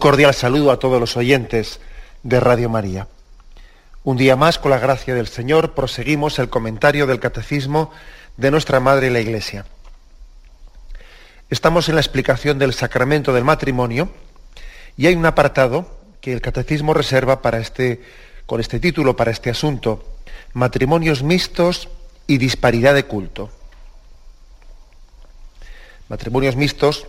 Cordial saludo a todos los oyentes de Radio María. Un día más, con la gracia del Señor, proseguimos el comentario del Catecismo de nuestra Madre la Iglesia. Estamos en la explicación del sacramento del matrimonio y hay un apartado que el Catecismo reserva para este, con este título, para este asunto, matrimonios mixtos y disparidad de culto. Matrimonios mixtos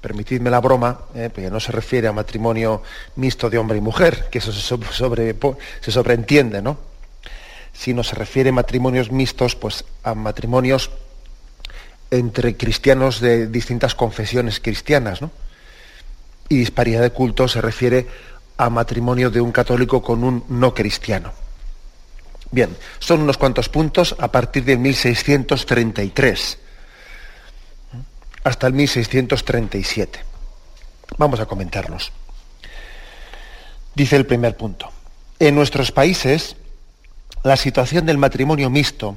permitidme la broma, eh, porque no se refiere a matrimonio mixto de hombre y mujer, que eso se, sobre, se sobreentiende, ¿no? Sino se refiere a matrimonios mixtos, pues a matrimonios entre cristianos de distintas confesiones cristianas, ¿no? Y disparidad de culto se refiere a matrimonio de un católico con un no cristiano. Bien, son unos cuantos puntos a partir de 1633 hasta el 1637. Vamos a comentarlos. Dice el primer punto. En nuestros países, la situación del matrimonio mixto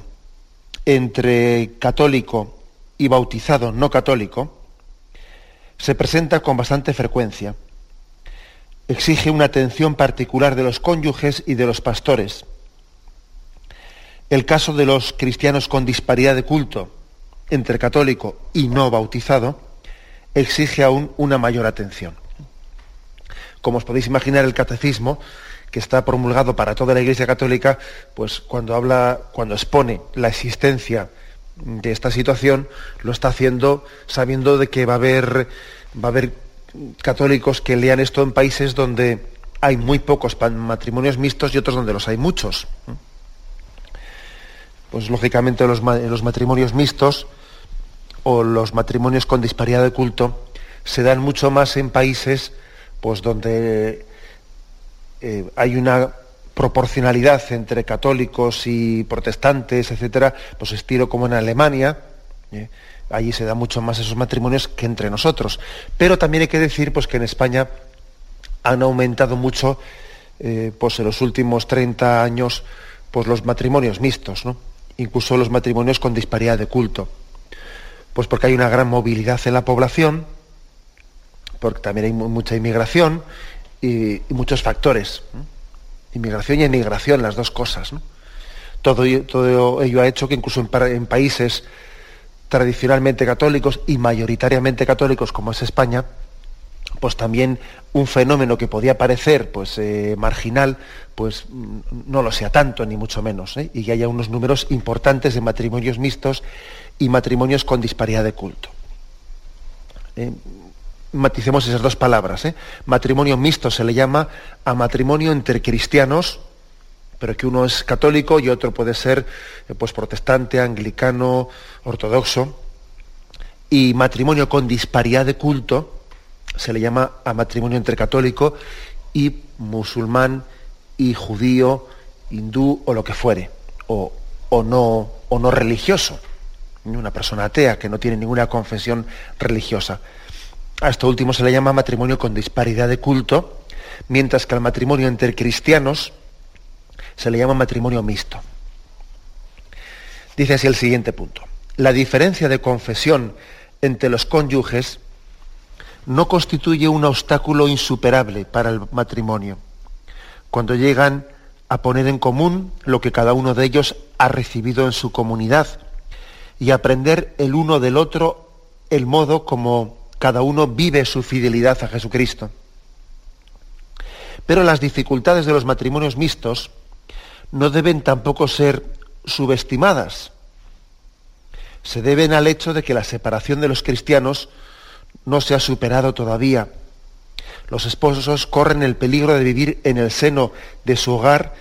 entre católico y bautizado no católico se presenta con bastante frecuencia. Exige una atención particular de los cónyuges y de los pastores. El caso de los cristianos con disparidad de culto, entre católico y no bautizado exige aún una mayor atención. Como os podéis imaginar, el catecismo, que está promulgado para toda la Iglesia Católica, pues cuando habla, cuando expone la existencia de esta situación, lo está haciendo sabiendo de que va a haber, va a haber católicos que lean esto en países donde hay muy pocos matrimonios mixtos y otros donde los hay muchos pues lógicamente los, los matrimonios mixtos o los matrimonios con disparidad de culto se dan mucho más en países pues donde eh, hay una proporcionalidad entre católicos y protestantes, etcétera, pues estilo como en Alemania, ¿eh? allí se dan mucho más esos matrimonios que entre nosotros. Pero también hay que decir pues que en España han aumentado mucho eh, pues en los últimos 30 años pues los matrimonios mixtos, ¿no? Incluso los matrimonios con disparidad de culto. Pues porque hay una gran movilidad en la población, porque también hay mucha inmigración y, muchos factores. Inmigración y emigración, las dos cosas. Todo, ello ha hecho que incluso en, países tradicionalmente católicos y mayoritariamente católicos como es España, pues también un fenómeno que podía parecer pues, eh, marginal, pues no lo sea tanto, ni mucho menos, ¿eh? y que haya unos números importantes de matrimonios mixtos y matrimonios con disparidad de culto. Eh, maticemos esas dos palabras. Matrimonio mixto se le llama a matrimonio entre cristianos, pero que uno es católico y otro puede ser pues, protestante, anglicano, ortodoxo, y matrimonio con disparidad de culto, se le llama a matrimonio entre católico y musulmán y judío, hindú o lo que fuere, o, no, o no religioso, una persona atea que no tiene ninguna confesión religiosa. A esto último se le llama matrimonio con disparidad de culto, mientras que al matrimonio entre cristianos se le llama matrimonio mixto. Dice así el siguiente punto. La diferencia de confesión entre los cónyuges no constituye un obstáculo insuperable para el matrimonio. Cuando llegan a poner en común lo que cada uno de ellos ha recibido en su comunidad y aprender el uno del otro el modo como cada uno vive su fidelidad a Jesucristo. Pero las dificultades de los matrimonios mixtos no deben tampoco ser subestimadas. Se deben al hecho de que la separación de los cristianos no se ha superado todavía. los esposos corren el peligro de vivir en el seno de su hogar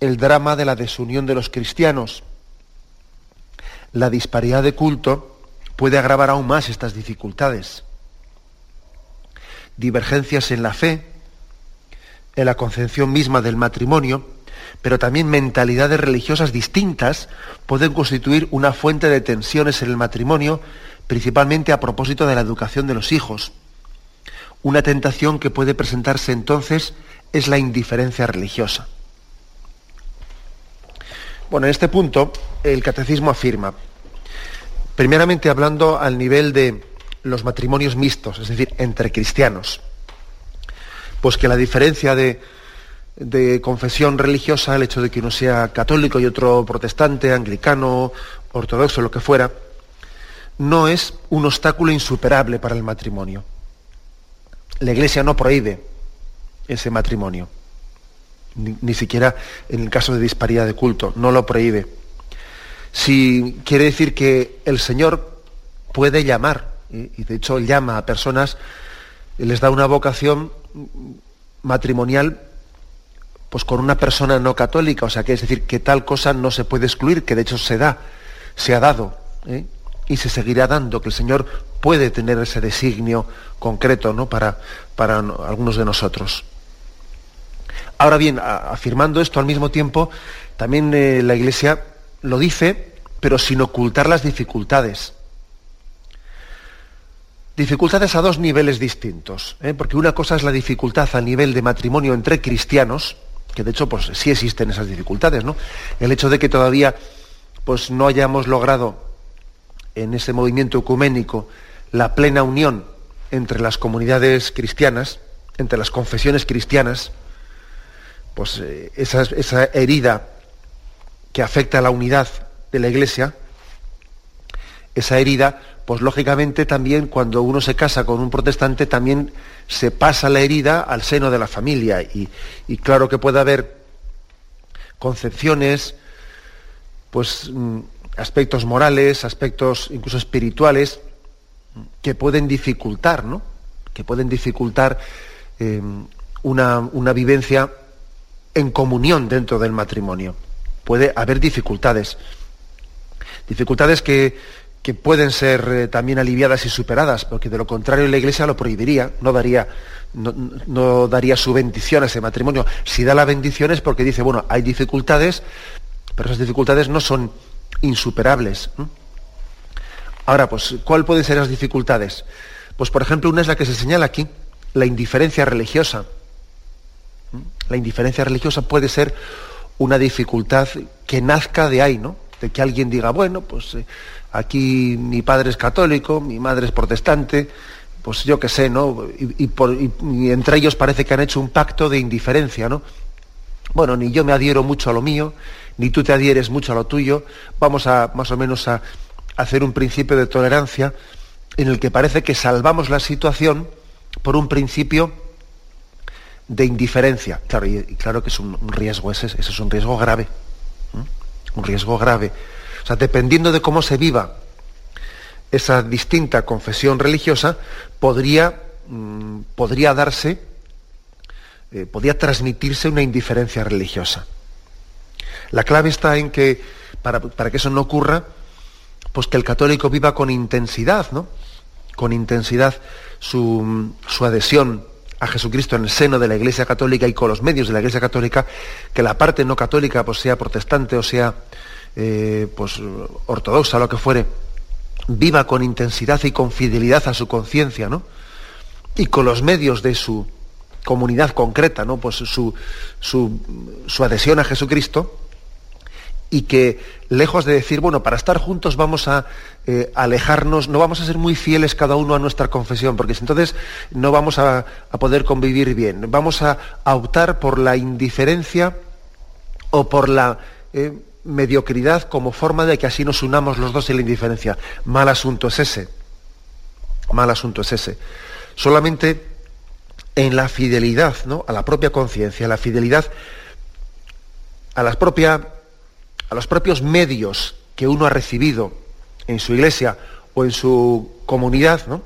el drama de la desunión de los cristianos. La disparidad de culto puede agravar aún más estas dificultades. Divergencias en la fe, en la concepción misma del matrimonio, pero también mentalidades religiosas distintas pueden constituir una fuente de tensiones en el matrimonio, principalmente a propósito de la educación de los hijos. Una tentación que puede presentarse entonces es la indiferencia religiosa. Bueno, en este punto el catecismo afirma, primeramente hablando al nivel de los matrimonios mixtos, es decir, entre cristianos, pues que la diferencia de, confesión religiosa, el hecho de que uno sea católico y otro protestante, anglicano, ortodoxo, lo que fuera, no es un obstáculo insuperable para el matrimonio. La Iglesia no prohíbe ese matrimonio, ni, siquiera en el caso de disparidad de culto, no lo prohíbe. Si quiere decir que el Señor puede llamar, y de hecho llama a personas, les da una vocación matrimonial pues con una persona no católica, o sea, que es decir, que tal cosa no se puede excluir, que de hecho se da, se ha dado, ¿eh? Y se seguirá dando, que el Señor puede tener ese designio concreto ¿no? para, para algunos de nosotros. Ahora bien, afirmando esto al mismo tiempo, también eh, la Iglesia lo dice, pero sin ocultar las dificultades. Dificultades a dos niveles distintos, ¿eh? porque una cosa es la dificultad a nivel de matrimonio entre cristianos, que de hecho pues sí existen esas dificultades, ¿no? El hecho de que todavía pues no hayamos logrado en ese movimiento ecuménico la plena unión entre las comunidades cristianas, entre las confesiones cristianas, pues eh, esa, esa herida que afecta a la unidad de la Iglesia, esa herida, pues lógicamente también cuando uno se casa con un protestante también se pasa la herida al seno de la familia. Y, claro que puede haber concepciones, pues mm, aspectos morales, aspectos incluso espirituales que pueden dificultar, ¿no? Que pueden dificultar eh, una, una vivencia en comunión dentro del matrimonio. Puede haber dificultades. Dificultades que, que pueden ser eh, también aliviadas y superadas, porque de lo contrario la Iglesia lo prohibiría, no daría, no, daría su bendición a ese matrimonio. Si da la bendición es porque dice, bueno, hay dificultades, pero esas dificultades no son insuperables. Ahora, pues, ¿cuál pueden ser las dificultades? Pues, por ejemplo, una es la que se señala aquí, la indiferencia religiosa. La indiferencia religiosa puede ser una dificultad que nazca de ahí, ¿no? De que alguien diga, bueno, pues eh, aquí mi padre es católico, mi madre es protestante, pues yo qué sé, ¿no? Y, entre ellos parece que han hecho un pacto de indiferencia, ¿no? Bueno, ni yo me adhiero mucho a lo mío, ni tú te adhieres mucho a lo tuyo, vamos a más o menos a, hacer un principio de tolerancia en el que parece que salvamos la situación por un principio de indiferencia. Claro, y, claro que es un, riesgo, ese, es un riesgo grave. Un riesgo grave. O sea, dependiendo de cómo se viva esa distinta confesión religiosa, podría, mm, podría darse, eh, podría transmitirse una indiferencia religiosa. La clave está en que, para, que eso no ocurra, pues que el católico viva con intensidad, ¿no? Con intensidad su, su adhesión a Jesucristo en el seno de la Iglesia Católica y con los medios de la Iglesia Católica, que la parte no católica, pues sea protestante o sea eh, pues, ortodoxa, lo que fuere, viva con intensidad y con fidelidad a su conciencia, ¿no? Y con los medios de su comunidad concreta, ¿no? Pues su, su, adhesión a Jesucristo, y que lejos de decir, bueno, para estar juntos vamos a eh, alejarnos, no vamos a ser muy fieles cada uno a nuestra confesión, porque entonces no vamos a, poder convivir bien. Vamos a, optar por la indiferencia o por la eh, mediocridad como forma de que así nos unamos los dos en la indiferencia. Mal asunto es ese. Mal asunto es ese. Solamente en la fidelidad, ¿no? A la propia conciencia, la fidelidad a las propia, a los propios medios que uno ha recibido en su iglesia o en su comunidad, ¿no?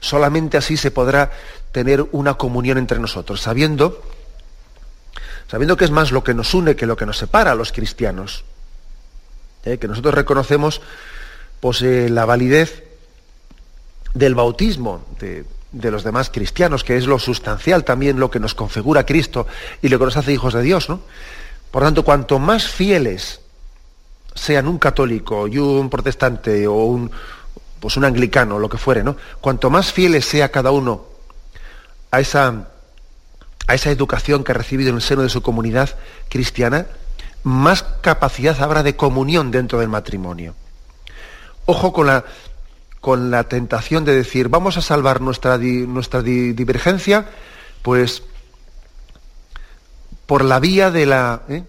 Solamente así se podrá tener una comunión entre nosotros, sabiendo, sabiendo que es más lo que nos une que lo que nos separa a los cristianos. ¿eh? Que nosotros reconocemos pues, eh, la validez del bautismo de, de, los demás cristianos, que es lo sustancial también, lo que nos configura Cristo y lo que nos hace hijos de Dios. ¿no? Por tanto, cuanto más fieles sean un católico y un protestante o un, pues un anglicano, lo que fuere, ¿no? Cuanto más fieles sea cada uno a esa, a esa educación que ha recibido en el seno de su comunidad cristiana, más capacidad habrá de comunión dentro del matrimonio. Ojo con la, con la tentación de decir, vamos a salvar nuestra, nuestra divergencia, pues por la vía de la, ¿eh?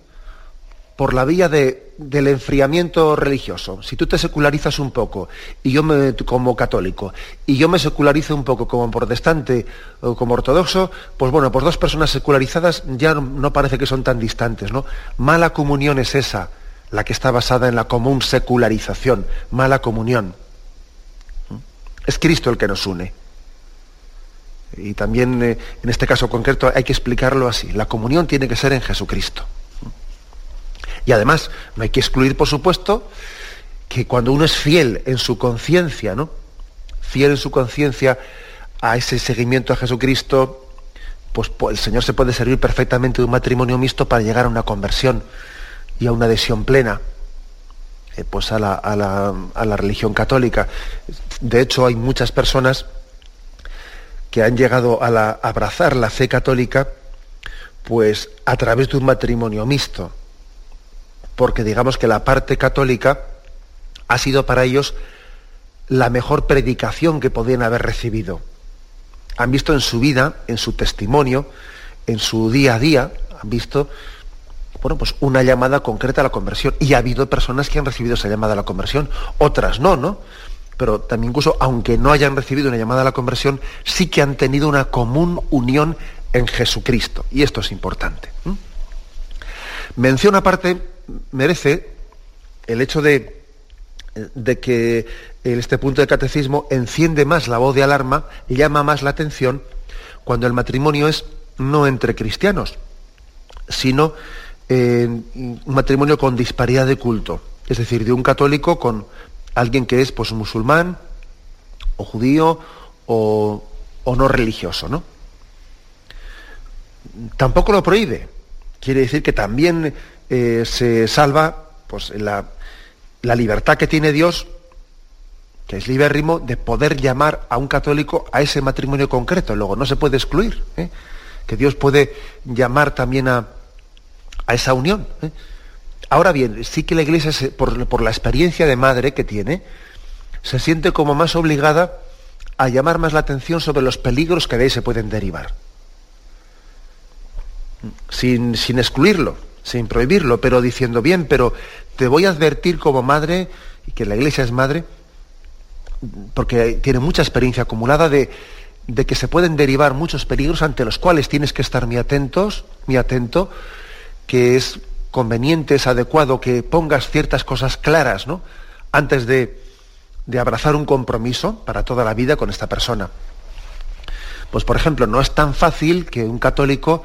por la vía de, del enfriamiento religioso. Si tú te secularizas un poco y yo me, como católico y yo me secularizo un poco como protestante o como ortodoxo, pues bueno, pues dos personas secularizadas ya no, parece que son tan distantes, ¿no? Mala comunión es esa, la que está basada en la común secularización, mala comunión. Es Cristo el que nos une. Y también eh, en este caso concreto hay que explicarlo así. La comunión tiene que ser en Jesucristo. Y además, no hay que excluir, por supuesto, que cuando uno es fiel en su conciencia, ¿no? Fiel en su conciencia a ese seguimiento a Jesucristo, pues, el Señor se puede servir perfectamente de un matrimonio mixto para llegar a una conversión y a una adhesión plena eh, pues a la, a la religión católica. De hecho, hay muchas personas que han llegado a, abrazar la fe católica pues a través de un matrimonio mixto, porque digamos que la parte católica ha sido para ellos la mejor predicación que podían haber recibido. Han visto en su vida, en su testimonio, en su día a día, han visto bueno, pues una llamada concreta a la conversión. Y ha habido personas que han recibido esa llamada a la conversión, otras no, ¿no? Pero también incluso aunque no hayan recibido una llamada a la conversión, sí que han tenido una común unión en Jesucristo. Y esto es importante. Mención aparte merece el hecho de, de que este punto de catecismo enciende más la voz de alarma, llama más la atención cuando el matrimonio es no entre cristianos, sino un matrimonio con disparidad de culto, es decir, de un católico con alguien que es pues, musulmán o judío o, no religioso, ¿no? Tampoco lo prohíbe. Quiere decir que también eh, se salva pues, la, la libertad que tiene Dios, que es libérrimo, de poder llamar a un católico a ese matrimonio concreto. Luego no se puede excluir. ¿eh? Que Dios puede llamar también a, a esa unión. ¿eh? Ahora bien, sí que la Iglesia, por, la experiencia de madre que tiene, se siente como más obligada a llamar más la atención sobre los peligros que de ahí se pueden derivar. Sin, sin, excluirlo, sin prohibirlo, pero diciendo, bien, pero te voy a advertir como madre, y que la iglesia es madre, porque tiene mucha experiencia acumulada de, de que se pueden derivar muchos peligros ante los cuales tienes que estar muy atentos, muy atento, que es conveniente, es adecuado que pongas ciertas cosas claras, ¿no? Antes de, de abrazar un compromiso para toda la vida con esta persona. Pues por ejemplo, no es tan fácil que un católico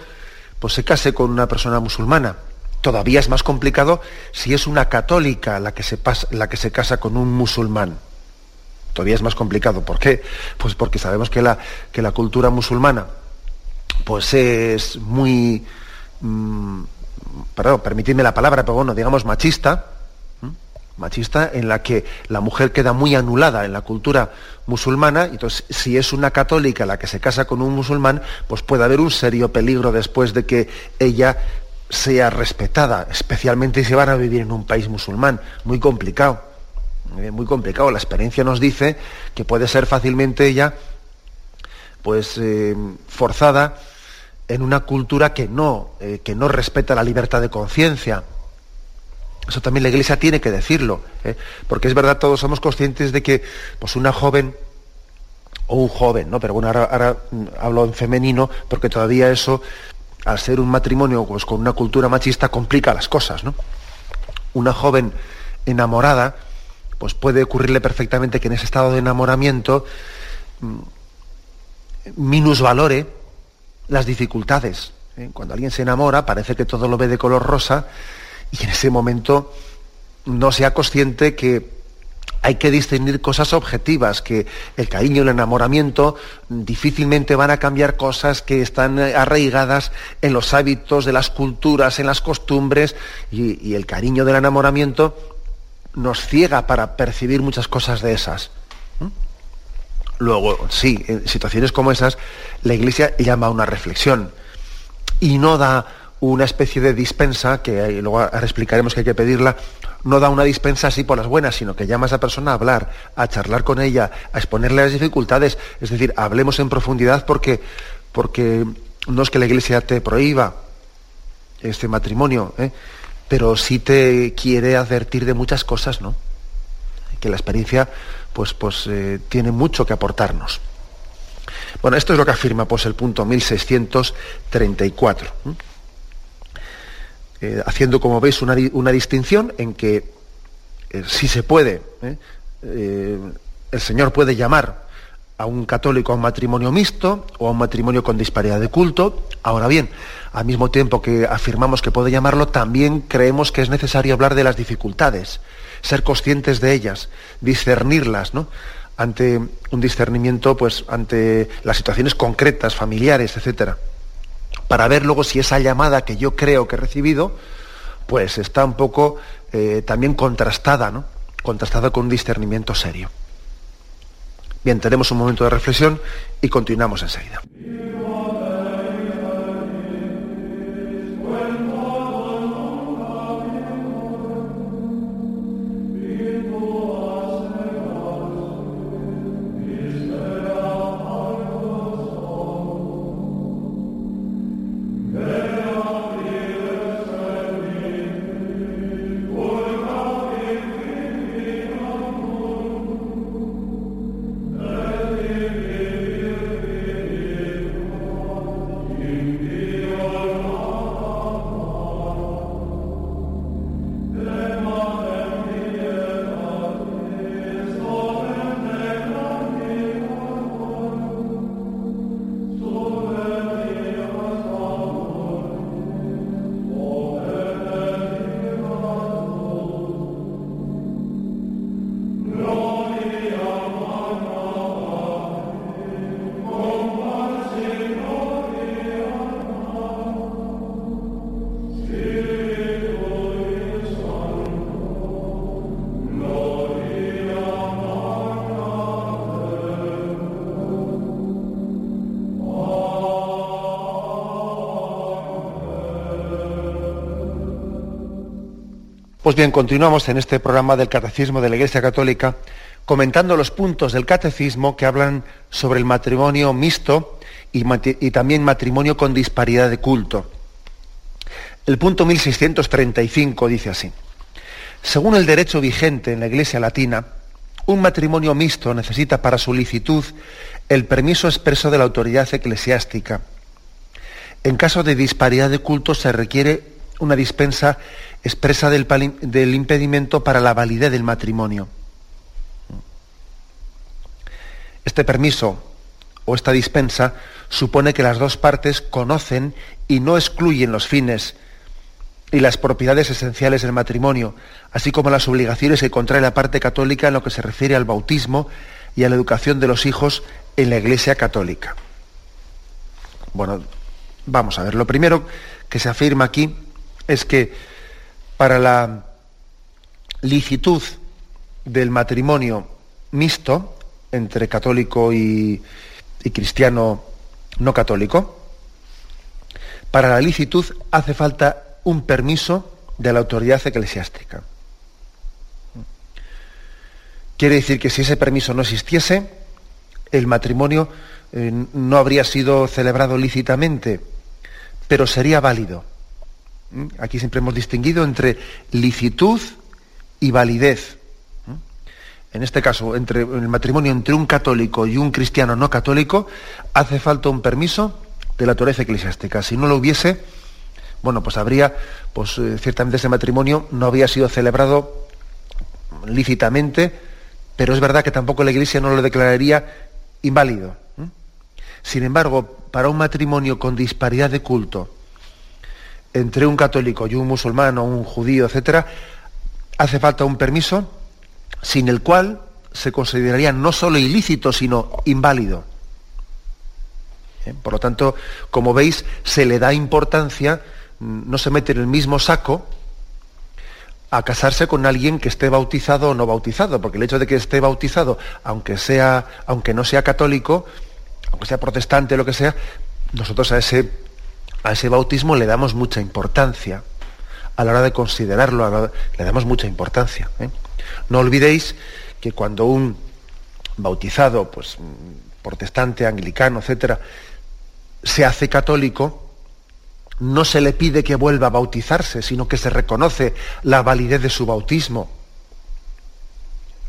pues, se case con una persona musulmana. Todavía es más complicado si es una católica la que se, la que se casa con un musulmán. Todavía es más complicado. ¿Por qué? Pues porque sabemos que la, que la cultura musulmana pues es muy, mm, perdón, permitidme la palabra, pero bueno, digamos machista, machista en la que la mujer queda muy anulada en la cultura musulmana, y entonces si es una católica la que se casa con un musulmán, pues puede haber un serio peligro después de que ella sea respetada, especialmente si van a vivir en un país musulmán, muy complicado, eh, muy complicado. La experiencia nos dice que puede ser fácilmente ella, pues eh, forzada en una cultura que no, eh, que no respeta la libertad de conciencia. Eso también la Iglesia tiene que decirlo, ¿eh? porque es verdad, todos somos conscientes de que pues una joven o un joven, ¿no? pero bueno, ahora, mm, hablo en femenino, porque todavía eso, al ser un matrimonio pues, con una cultura machista, complica las cosas. ¿no? Una joven enamorada, pues puede ocurrirle perfectamente que en ese estado de enamoramiento mm, minusvalore las dificultades. ¿eh? Cuando alguien se enamora parece que todo lo ve de color rosa y en ese momento no sea consciente que hay que discernir cosas objetivas, que el cariño y el enamoramiento difícilmente van a cambiar cosas que están arraigadas en los hábitos de las culturas, en las costumbres, y, el cariño del enamoramiento nos ciega para percibir muchas cosas de esas. Luego, sí, en situaciones como esas, la Iglesia llama a una reflexión y no da una especie de dispensa, que luego explicaremos que hay que pedirla, no da una dispensa así por las buenas, sino que llama a esa persona a hablar, a charlar con ella, a exponerle las dificultades. Es decir, hablemos en profundidad porque, porque no es que la Iglesia te prohíba este matrimonio, ¿eh? pero sí te quiere advertir de muchas cosas, ¿no? Que la experiencia pues, pues, eh, tiene mucho que aportarnos. Bueno, esto es lo que afirma pues, el punto 1634. Eh, haciendo, como veis, una, distinción en que eh, si se puede, eh, el Señor puede llamar a un católico a un matrimonio mixto o a un matrimonio con disparidad de culto. Ahora bien, al mismo tiempo que afirmamos que puede llamarlo, también creemos que es necesario hablar de las dificultades, ser conscientes de ellas, discernirlas, ante un discernimiento, pues ante las situaciones concretas, familiares, etcétera para ver luego si esa llamada que yo creo que he recibido, pues está un poco eh, también contrastada, ¿no? Contrastada con un discernimiento serio. Bien, tenemos un momento de reflexión y continuamos enseguida. Pues bien, continuamos en este programa del Catecismo de la Iglesia Católica comentando los puntos del Catecismo que hablan sobre el matrimonio mixto y, también matrimonio con disparidad de culto. El punto 1635 dice así. Según el derecho vigente en la Iglesia Latina, un matrimonio mixto necesita para su licitud el permiso expreso de la autoridad eclesiástica. En caso de disparidad de culto se requiere una dispensa expresa del, del impedimento para la validez del matrimonio. Este permiso o esta dispensa supone que las dos partes conocen y no excluyen los fines y las propiedades esenciales del matrimonio, así como las obligaciones que contrae la parte católica en lo que se refiere al bautismo y a la educación de los hijos en la Iglesia católica. Bueno, vamos a ver, lo primero que se afirma aquí es que para la licitud del matrimonio mixto entre católico y, cristiano no católico, para la licitud hace falta un permiso de la autoridad eclesiástica. Quiere decir que si ese permiso no existiese, el matrimonio eh, no habría sido celebrado lícitamente, pero sería válido. Aquí siempre hemos distinguido entre licitud y validez. En este caso, entre el matrimonio entre un católico y un cristiano no católico, hace falta un permiso de la autoridad eclesiástica. Si no lo hubiese, bueno, pues habría, pues eh, ciertamente ese matrimonio no había sido celebrado lícitamente, pero es verdad que tampoco la Iglesia no lo declararía inválido. Sin embargo, para un matrimonio con disparidad de culto entre un católico y un musulmán o un judío, etc., hace falta un permiso sin el cual se consideraría no solo ilícito, sino inválido. ¿Eh? Por lo tanto, como veis, se le da importancia, no se mete en el mismo saco a casarse con alguien que esté bautizado o no bautizado, porque el hecho de que esté bautizado, aunque, sea, aunque no sea católico, aunque sea protestante, lo que sea, nosotros a ese, a ese bautismo le damos mucha importancia. A la hora de considerarlo, le damos mucha importancia. ¿eh? No olvidéis que cuando un bautizado, pues protestante, anglicano, etcétera, se hace católico, no se le pide que vuelva a bautizarse, sino que se reconoce la validez de su bautismo.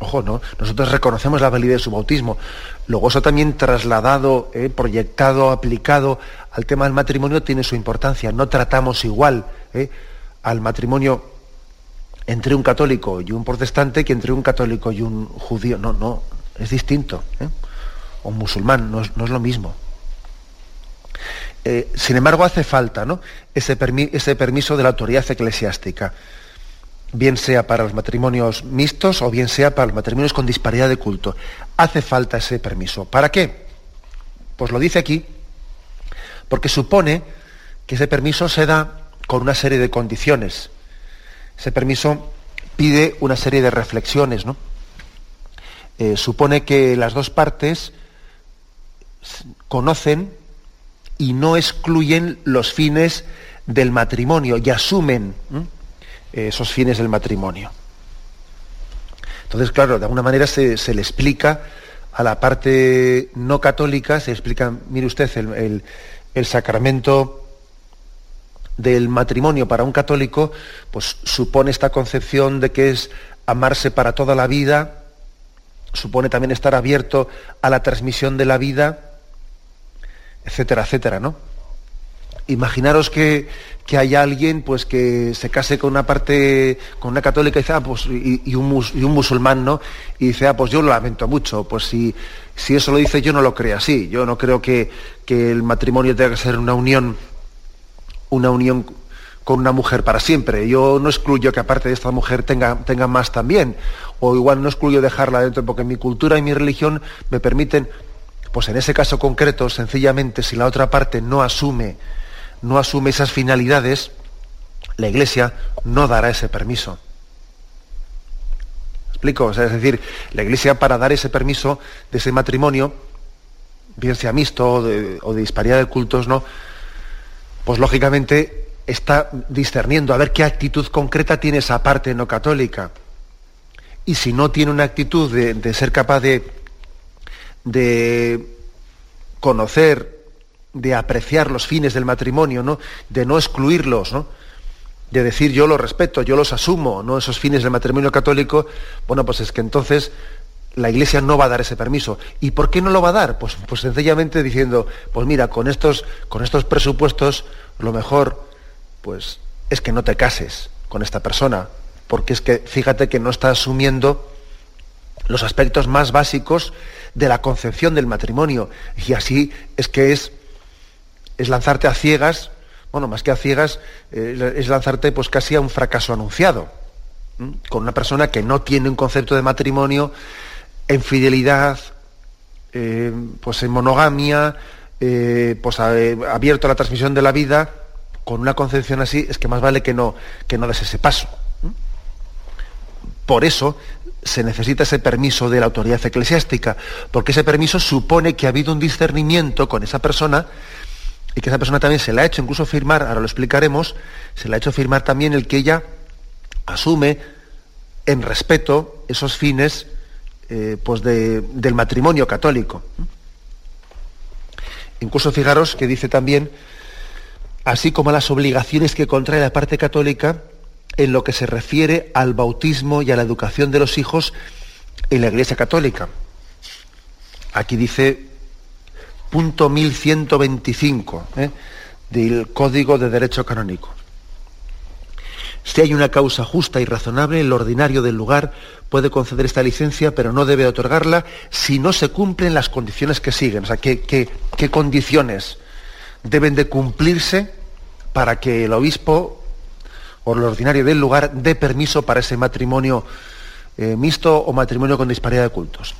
Ojo, ¿no? Nosotros reconocemos la validez de su bautismo. Luego eso también trasladado, eh, proyectado, aplicado al tema del matrimonio tiene su importancia. No tratamos igual eh, al matrimonio entre un católico y un protestante que entre un católico y un judío. No, no, es distinto. ¿eh? O un musulmán, no es, lo mismo. Sin embargo, hace falta ¿no? ese, ese permiso de la autoridad eclesiástica, bien sea para los matrimonios mixtos o bien sea para los matrimonios con disparidad de culto. Hace falta ese permiso. ¿Para qué? Pues lo dice aquí, porque supone que ese permiso se da con una serie de condiciones. Ese permiso pide una serie de reflexiones, ¿no? Eh, supone que las dos partes conocen y no excluyen los fines del matrimonio y asumen esos fines del matrimonio. Entonces, claro, de alguna manera se, le explica a la parte no católica, se explica, mire usted, el sacramento del matrimonio para un católico, pues supone esta concepción de que es amarse para toda la vida, supone también estar abierto a la transmisión de la vida, etcétera, etcétera, ¿no? Imaginaros que, que haya alguien pues que se case con una parte, con una católica ah, pues, y, un, musulmán, ¿no? Y dice, ah, pues yo lo lamento mucho, pues si, si eso lo dice yo no lo creo así, yo no creo que, que el matrimonio tenga que ser una unión una unión con una mujer para siempre. Yo no excluyo que aparte de esta mujer tenga, tenga más también. O igual no excluyo dejarla dentro porque mi cultura y mi religión me permiten, pues en ese caso concreto, sencillamente, si la otra parte no asume, no asume esas finalidades, la Iglesia no dará ese permiso. ¿Explico? es decir, la Iglesia para dar ese permiso de ese matrimonio, bien sea mixto o de, de disparidad de cultos, ¿no? pues lógicamente está discerniendo a ver qué actitud concreta tiene esa parte no católica. Y si no tiene una actitud de, ser capaz de, de conocer, de apreciar los fines del matrimonio, ¿no? de no excluirlos, ¿no? de decir yo los respeto, yo los asumo, no esos fines del matrimonio católico, bueno, pues es que entonces la Iglesia no va a dar ese permiso. ¿Y por qué no lo va a dar? Pues, pues sencillamente diciendo, pues mira, con estos, con estos presupuestos, lo mejor pues, es que no te cases con esta persona, porque es que fíjate que no está asumiendo los aspectos más básicos de la concepción del matrimonio. Y así es que es, es lanzarte a ciegas, bueno, más que a ciegas, eh, es lanzarte pues casi a un fracaso anunciado, con una persona que no tiene un concepto de matrimonio en fidelidad, eh, pues en monogamia, eh, pues abierto a la transmisión de la vida, con una concepción así, es que más vale que no, que no des ese paso. Por eso se necesita ese permiso de la autoridad eclesiástica, porque ese permiso supone que ha habido un discernimiento con esa persona y que esa persona también se le ha hecho incluso firmar, ahora lo explicaremos, se le ha hecho firmar también el que ella asume en respeto esos fines eh, pues del matrimonio católico. Incluso fijaros que dice también, así como las obligaciones que contrae la parte católica en lo que se refiere al bautismo y a la educación de los hijos en la Iglesia Católica. Aquí dice punto 1125 ¿eh? del Código de Derecho Canónico. Si hay una causa justa y razonable, el ordinario del lugar puede conceder esta licencia, pero no debe otorgarla si no se cumplen las condiciones que siguen. O sea, ¿qué, condiciones deben de cumplirse para que el obispo o el ordinario del lugar dé permiso para ese matrimonio eh, mixto o matrimonio con disparidad de cultos?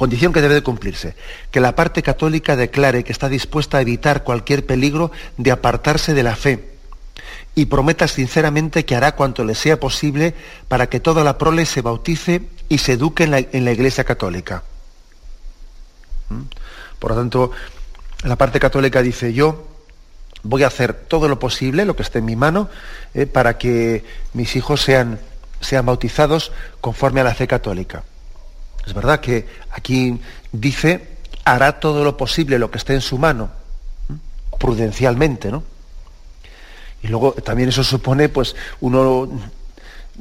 Condición que debe de cumplirse, que la parte católica declare que está dispuesta a evitar cualquier peligro de apartarse de la fe y prometa sinceramente que hará cuanto le sea posible para que toda la prole se bautice y se eduque en la, Iglesia Católica. ¿Mm? Por lo tanto, la parte católica dice, yo voy a hacer todo lo posible, lo que esté en mi mano, eh, para que mis hijos sean, sean bautizados conforme a la fe católica. Es verdad que aquí dice, hará todo lo posible, lo que esté en su mano, prudencialmente, ¿no? Y luego también eso supone, pues, uno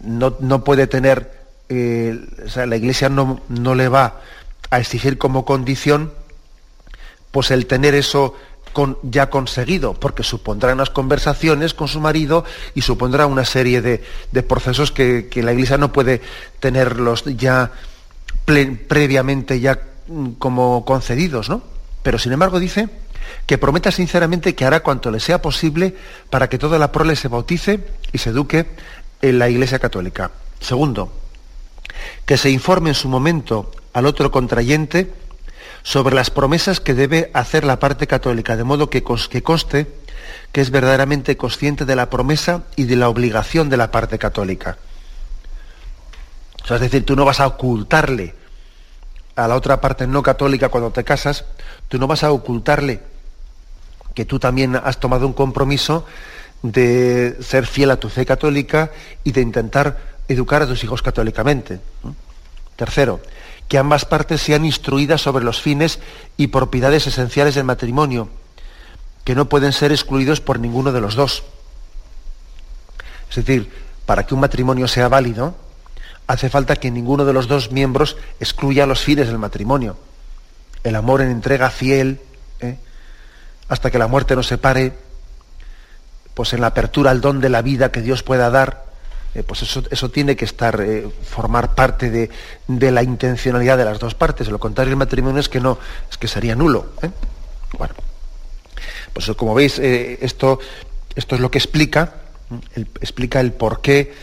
no, puede tener, eh, o sea, la Iglesia no, no, le va a exigir como condición, pues el tener eso ya conseguido, porque supondrá unas conversaciones con su marido y supondrá una serie de, procesos que, que, la Iglesia no puede tenerlos ya previamente ya mm, como concedidos, ¿no? Pero sin embargo dice que prometa sinceramente que hará cuanto le sea posible para que toda la prole se bautice y se eduque en la Iglesia Católica. Segundo, que se informe en su momento al otro contrayente sobre las promesas que debe hacer la parte católica, de modo que, que conste que es verdaderamente consciente de la promesa y de la obligación de la parte católica. Es decir, tú no vas a ocultarle a la otra parte no católica cuando te casas, tú no vas a ocultarle que tú también has tomado un compromiso de ser fiel a tu fe católica y de intentar educar a tus hijos católicamente. Tercero, que ambas partes sean instruidas sobre los fines y propiedades esenciales del matrimonio, que no pueden ser excluidos por ninguno de los dos. Es decir, para que un matrimonio sea válido, hace falta que ninguno de los dos miembros excluya los fines del matrimonio. El amor en entrega fiel, ¿eh? hasta que la muerte nos separe, pues en la apertura al don de la vida que Dios pueda dar, eh, pues eso, eso, tiene que estar, eh, formar parte de, de, la intencionalidad de las dos partes. lo contrario, el matrimonio es que no, es que sería nulo. Bueno, pues como veis, esto, esto es lo que explica, explica el por qué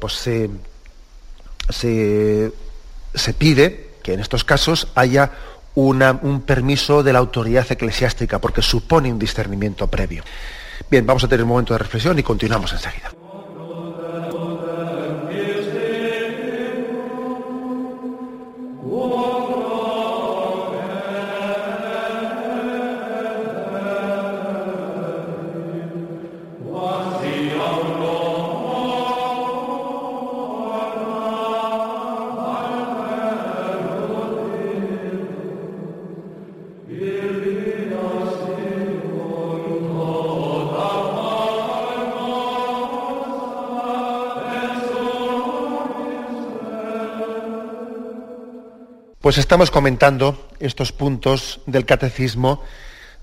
pues, se se, pide que en estos casos haya un permiso de la autoridad eclesiástica, porque supone un discernimiento previo. Bien, vamos a tener un momento de reflexión y continuamos enseguida. Pues estamos comentando estos puntos del catecismo,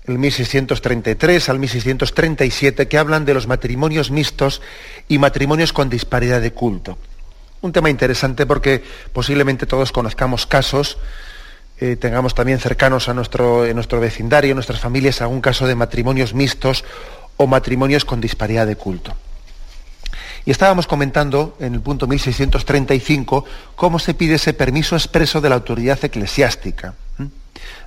el 1633 al 1637, que hablan de los matrimonios mixtos y matrimonios con disparidad de culto. Un tema interesante porque posiblemente todos conozcamos casos, eh, tengamos también cercanos a nuestro, nuestro vecindario, en nuestras familias, algún caso de matrimonios mixtos o matrimonios con disparidad de culto. Y estábamos comentando en el punto 1635 cómo se pide ese permiso expreso de la autoridad eclesiástica,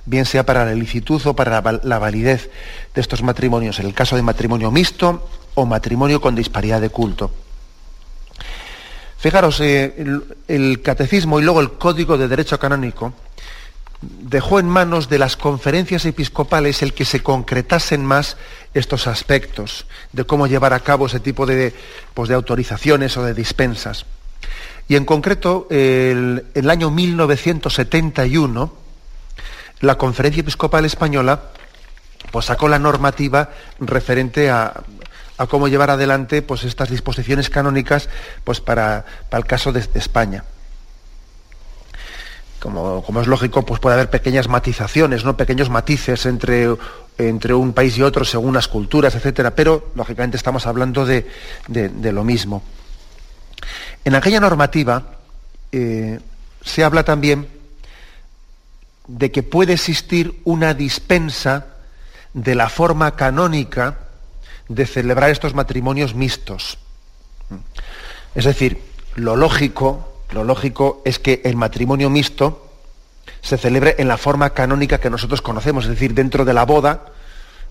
bien sea para la licitud o para la validez de estos matrimonios, en el caso de matrimonio mixto o matrimonio con disparidad de culto. Fijaros, eh, el catecismo y luego el código de derecho canónico dejó en manos de las conferencias episcopales el que se concretasen más estos aspectos de cómo llevar a cabo ese tipo de, pues, de autorizaciones o de dispensas. Y en concreto, el, el año 1971, la Conferencia Episcopal Española pues, sacó la normativa referente a, cómo llevar adelante pues, estas disposiciones canónicas pues, para, para el caso de España como, es lógico, pues puede haber pequeñas matizaciones, ¿no? pequeños matices entre, entre un país y otro según las culturas, etcétera, pero lógicamente estamos hablando de, de, lo mismo. En aquella normativa eh, se habla también de que puede existir una dispensa de la forma canónica de celebrar estos matrimonios mixtos. Es decir, lo lógico, lo lógico es que el matrimonio mixto se celebre en la forma canónica que nosotros conocemos, es decir, dentro de la boda,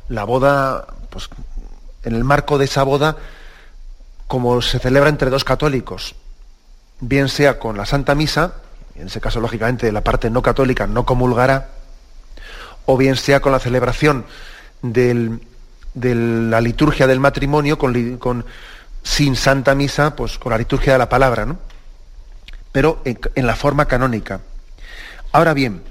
la boda, pues en el marco de esa boda, como se celebra entre dos católicos, bien sea con la Santa Misa, en ese caso lógicamente la parte no católica no comulgará, o bien sea con la celebración de la liturgia del matrimonio, con, sin Santa Misa, pues con la liturgia de la palabra, ¿no? Pero en, la forma canónica. Ahora bien,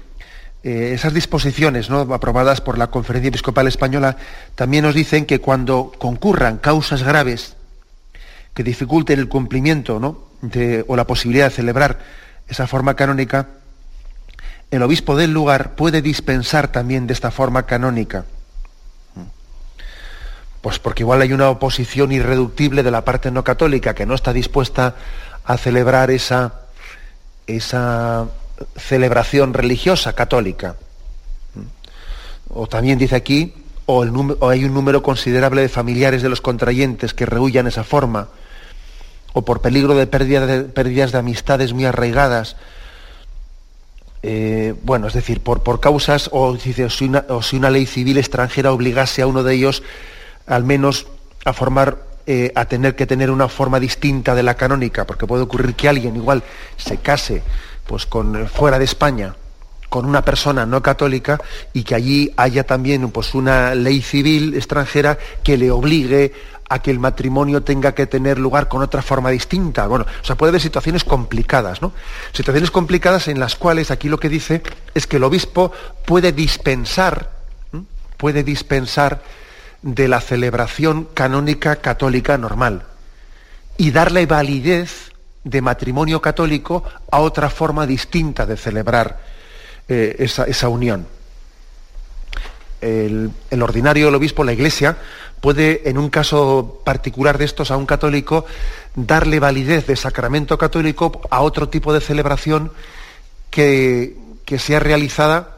eh, esas disposiciones ¿no? aprobadas por la Conferencia Episcopal Española también nos dicen que cuando concurran causas graves que dificulten el cumplimiento ¿no? o la posibilidad de celebrar esa forma canónica, el obispo del lugar puede dispensar también de esta forma canónica. Pues porque igual hay una oposición irreductible de la parte no católica que no está dispuesta a celebrar esa, esa celebración religiosa católica. O también dice aquí, o, hay un número considerable de familiares de los contrayentes que rehuyan esa forma, o por peligro de, pérdidas de amistades muy arraigadas. Eh, bueno, es decir, por, por causas, o, si una, o si una ley civil extranjera obligase a uno de ellos al menos a formar eh, a tener que tener una forma distinta de la canónica, porque puede ocurrir que alguien igual se case pues con fuera de España con una persona no católica y que allí haya también pues una ley civil extranjera que le obligue a que el matrimonio tenga que tener lugar con otra forma distinta. Bueno, o sea, puede haber situaciones complicadas, ¿no? Situaciones complicadas en las cuales aquí lo que dice es que el obispo puede dispensar, puede dispensar de la celebración canónica católica normal y darle validez de matrimonio católico a otra forma distinta de celebrar eh, esa, unión. El, ordinario, el obispo, la iglesia, puede, en un caso particular de estos, a un católico, darle validez de sacramento católico a otro tipo de celebración que, que sea realizada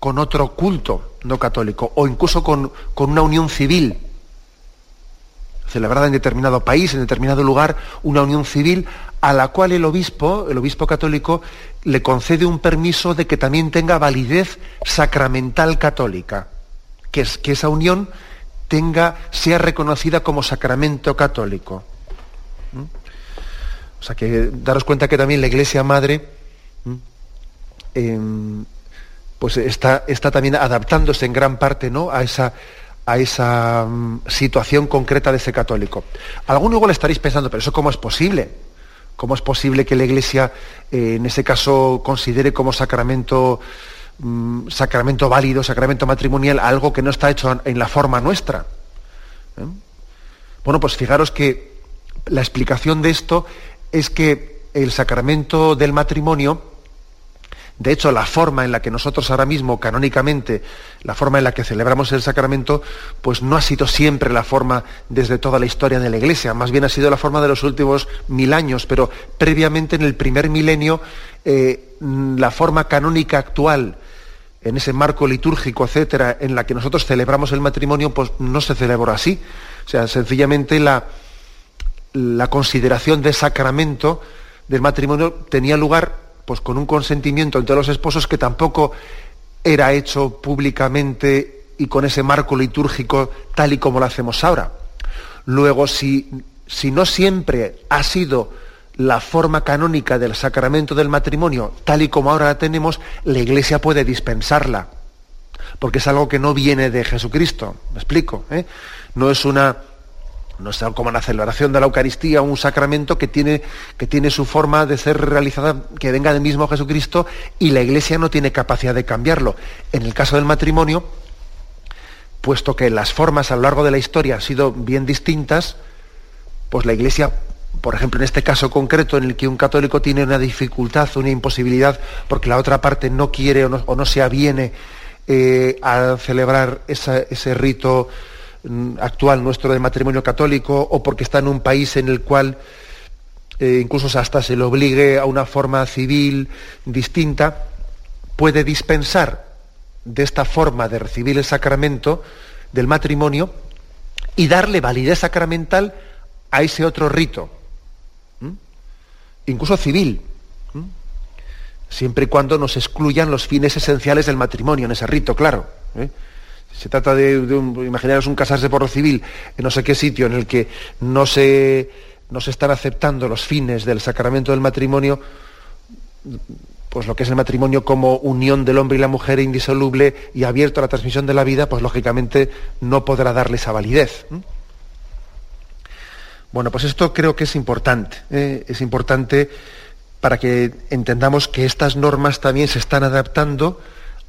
con otro culto no católico o incluso con, con una unión civil celebrada en determinado país, en determinado lugar, una unión civil a la cual el obispo, el obispo católico, le concede un permiso de que también tenga validez sacramental católica, que, que esa unión tenga, sea reconocida como sacramento católico. ¿Mm? O sea que daros cuenta que también la Iglesia Madre. Pues está, está también adaptándose en gran parte ¿no? a esa, a esa mm, situación concreta de ese católico. Alguno igual estaréis pensando, pero eso cómo es posible? ¿Cómo es posible que la Iglesia eh, en ese caso considere como sacramento, mm, sacramento válido, sacramento matrimonial, algo que no está hecho en la forma nuestra? ¿Eh? Bueno, pues fijaros que la explicación de esto es que el sacramento del matrimonio de hecho, la forma en la que nosotros ahora mismo, canónicamente, la forma en la que celebramos el sacramento, pues no ha sido siempre la forma desde toda la historia de la Iglesia, más bien ha sido la forma de los últimos mil años, pero previamente en el primer milenio, eh, la forma canónica actual, en ese marco litúrgico, etcétera, en la que nosotros celebramos el matrimonio, pues no se celebró así. O sea, sencillamente la, la consideración de sacramento del matrimonio tenía lugar pues con un consentimiento entre los esposos que tampoco era hecho públicamente y con ese marco litúrgico tal y como lo hacemos ahora. Luego, si, si no siempre ha sido la forma canónica del sacramento del matrimonio tal y como ahora la tenemos, la Iglesia puede dispensarla, porque es algo que no viene de Jesucristo. ¿Me explico? ¿Eh? No es una no es como la celebración de la Eucaristía, un sacramento que tiene, que tiene su forma de ser realizada, que venga del mismo Jesucristo, y la Iglesia no tiene capacidad de cambiarlo. En el caso del matrimonio, puesto que las formas a lo largo de la historia han sido bien distintas, pues la Iglesia por ejemplo, en este caso concreto en el que un católico tiene una dificultad, una imposibilidad, porque la otra parte no quiere o no, se aviene eh, a celebrar ese rito actual nuestro de matrimonio católico, o porque está en un país en el cual eh, incluso hasta se le obligue a una forma civil distinta, puede dispensar de esta forma de recibir el sacramento del matrimonio y darle validez sacramental a ese otro rito incluso civil, siempre y cuando nos excluyan los fines esenciales del matrimonio en ese rito, claro. ¿eh? Se trata de, un, imaginaros un casarse por lo civil en no sé qué sitio en el que no se, no se están aceptando los fines del sacramento del matrimonio, pues lo que es el matrimonio como unión del hombre y la mujer indisoluble y abierto a la transmisión de la vida, pues lógicamente no podrá darle esa validez. Bueno, pues esto creo que es importante. ¿eh? Es importante para que entendamos que estas normas también se están adaptando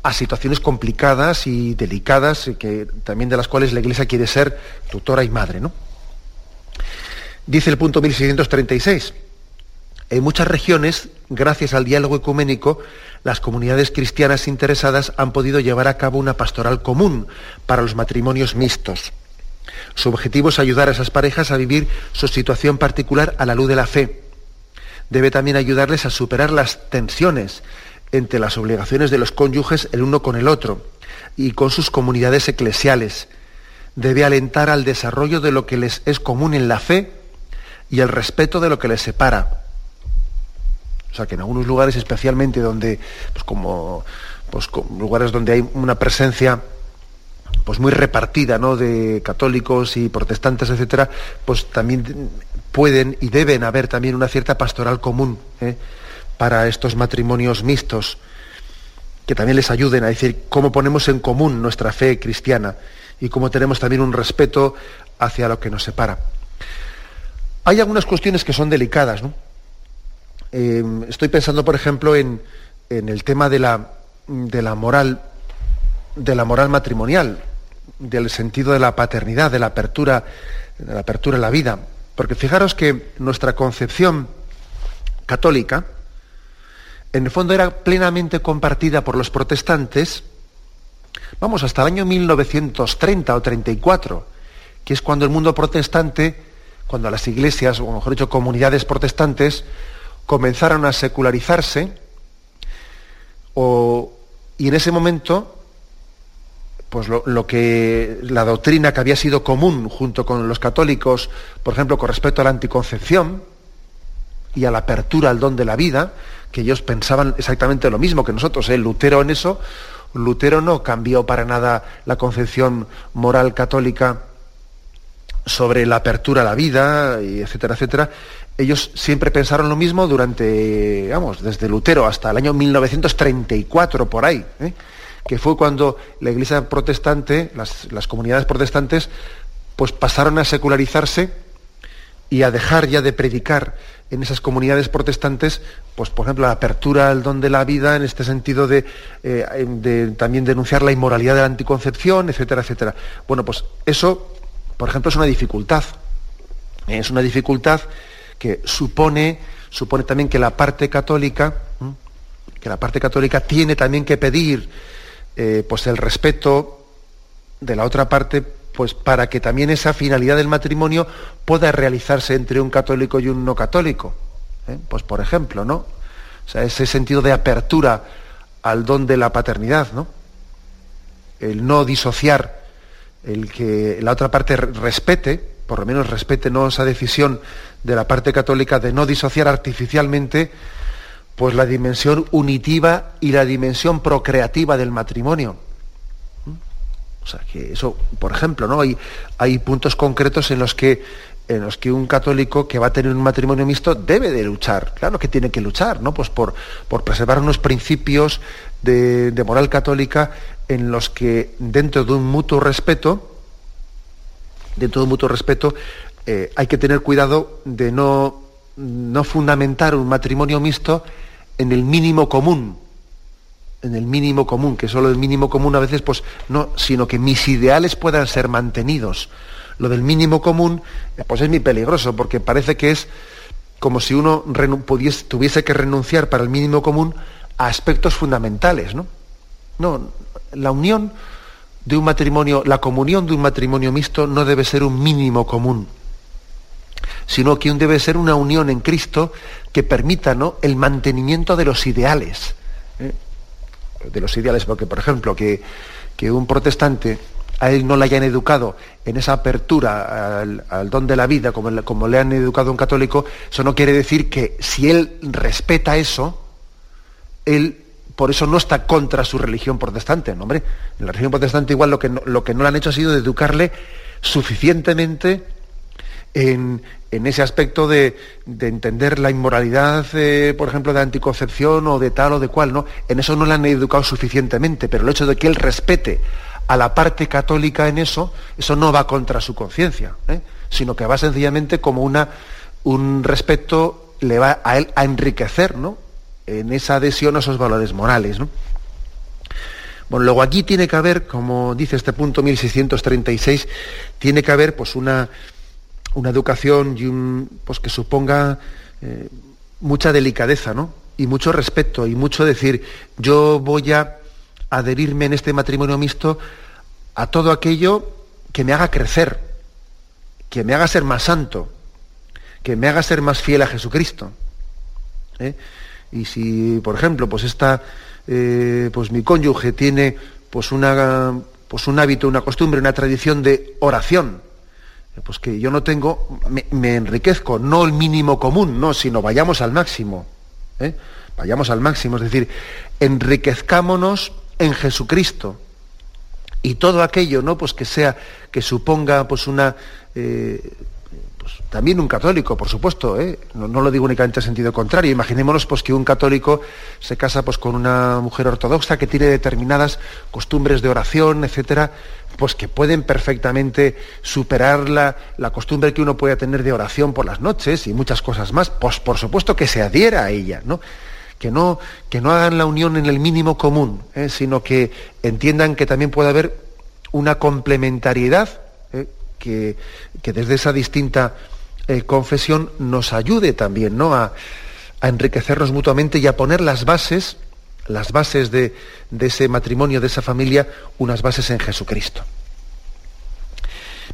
a situaciones complicadas y delicadas, que, también de las cuales la Iglesia quiere ser tutora y madre. ¿no? Dice el punto 1636. En muchas regiones, gracias al diálogo ecuménico, las comunidades cristianas interesadas han podido llevar a cabo una pastoral común para los matrimonios mixtos. Su objetivo es ayudar a esas parejas a vivir su situación particular a la luz de la fe. Debe también ayudarles a superar las tensiones entre las obligaciones de los cónyuges el uno con el otro y con sus comunidades eclesiales. Debe alentar al desarrollo de lo que les es común en la fe y el respeto de lo que les separa. O sea que en algunos lugares, especialmente donde, pues como pues, lugares donde hay una presencia pues muy repartida, ¿no? De católicos y protestantes, etcétera, pues también pueden y deben haber también una cierta pastoral común ¿eh? Para estos matrimonios mixtos, que también les ayuden a decir cómo ponemos en común nuestra fe cristiana y cómo tenemos también un respeto hacia lo que nos separa. Hay algunas cuestiones que son delicadas. Eh, estoy pensando, por ejemplo, en, el tema de la, de la moral de la moral matrimonial del sentido de la paternidad, de la apertura, de la apertura en la vida. Porque fijaros que nuestra concepción católica, en el fondo era plenamente compartida por los protestantes, vamos, hasta el año 1930 o 34, que es cuando el mundo protestante, cuando las iglesias, o mejor dicho, comunidades protestantes, comenzaron a secularizarse, y en ese momento pues lo, que la doctrina que había sido común junto con los católicos, por ejemplo, con respecto a la anticoncepción y a la apertura al don de la vida, que ellos pensaban exactamente lo mismo que nosotros. ¿eh? Lutero en eso, Lutero no cambió para nada la concepción moral católica sobre la apertura a la vida, etcétera, etcétera. Ellos siempre pensaron lo mismo durante, vamos, desde Lutero hasta el año 1934, por ahí. ¿eh? que fue cuando la iglesia protestante, las, comunidades protestantes, pues pasaron a secularizarse y a dejar ya de predicar en esas comunidades protestantes, pues por ejemplo la apertura al don de la vida en este sentido de, eh, también denunciar la inmoralidad de la anticoncepción, etcétera, etcétera. Bueno, pues eso, por ejemplo, es una dificultad. Es una dificultad que supone, supone también que la parte católica, que la parte católica tiene también que pedir eh, pues el respeto de la otra parte, pues para que también esa finalidad del matrimonio pueda realizarse entre un católico y un no católico. ¿eh? Pues por ejemplo, ¿no? O sea, ese sentido de apertura al don de la paternidad, ¿no? El no disociar, el que la otra parte respete, por lo menos respete ¿no? esa decisión de la parte católica de no disociar artificialmente pues la dimensión unitiva y la dimensión procreativa del matrimonio. O sea, que eso, por ejemplo, ¿no? Hay, hay puntos concretos en los que en los que un católico que va a tener un matrimonio mixto debe de luchar, claro que tiene que luchar, ¿no? Pues por, por preservar unos principios de, moral católica en los que dentro de un mutuo respeto, dentro de un mutuo respeto, eh, hay que tener cuidado de no, no fundamentar un matrimonio mixto en el mínimo común, en el mínimo común, que solo el mínimo común a veces, pues no, sino que mis ideales puedan ser mantenidos, lo del mínimo común, eh, pues es muy peligroso, porque parece que es como si uno pudiese, tuviese que renunciar para el mínimo común a aspectos fundamentales, ¿no? No, la unión de un matrimonio, la comunión de un matrimonio mixto no debe ser un mínimo común, sino que debe ser una unión en Cristo que permita ¿no? el mantenimiento de los ideales. De los ideales, porque, por ejemplo, que, un protestante a él no le hayan educado en esa apertura al, don de la vida, como, como, le han educado a un católico, eso no quiere decir que si él respeta eso, él por eso no está contra su religión protestante. ¿no, hombre, en la religión protestante igual lo que, no, lo que no le han hecho ha sido educarle suficientemente en, ese aspecto de, entender la inmoralidad, eh, por ejemplo, de anticoncepción o de tal o de cual, ¿no? En eso no le han educado suficientemente, pero el hecho de que él respete a la parte católica en eso, eso no va contra su conciencia, ¿eh? sino que va sencillamente como una, un respeto le va a él a enriquecer, ¿no? En esa adhesión a esos valores morales, ¿no? Bueno, luego aquí tiene que haber, como dice este punto 1636, tiene que haber pues una, una educación y pues, que suponga eh, mucha delicadeza, ¿no? Y mucho respeto y mucho decir, yo voy a adherirme en este matrimonio mixto a todo aquello que me haga crecer, que me haga ser más santo, que me haga ser más fiel a Jesucristo. ¿eh? Y si, por ejemplo, pues esta, eh, pues mi cónyuge tiene pues una, pues un hábito, una costumbre, una tradición de oración, pues que yo no tengo, me, enriquezco, no el mínimo común, no, sino vayamos al máximo. ¿eh? Vayamos al máximo, es decir, enriquezcámonos en Jesucristo. Y todo aquello, ¿no? Pues que sea, que suponga pues una eh, también un católico, por supuesto, ¿eh? no, lo digo únicamente en sentido contrario. Imaginémonos pues, que un católico se casa pues, con una mujer ortodoxa que tiene determinadas costumbres de oración, etcétera, pues que pueden perfectamente superar la, costumbre que uno puede tener de oración por las noches y muchas cosas más. Pues por supuesto que se adhiera a ella, ¿no? Que no, que no hagan la unión en el mínimo común, ¿eh? sino que entiendan que también puede haber una complementariedad ¿eh? que, que desde esa distinta eh, confesión nos ayude también ¿no? a, enriquecernos mutuamente y a poner las bases, las bases de, ese matrimonio, de esa familia, unas bases en Jesucristo.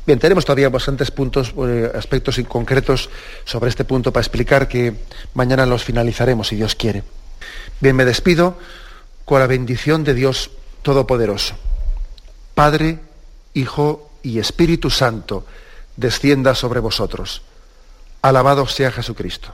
Bien, tenemos todavía bastantes puntos, eh, aspectos concretos sobre este punto para explicar que mañana los finalizaremos, si Dios quiere. Bien, me despido con la bendición de Dios Todopoderoso. Padre, Hijo y Espíritu Santo, descienda sobre vosotros. Alabado sea Jesucristo.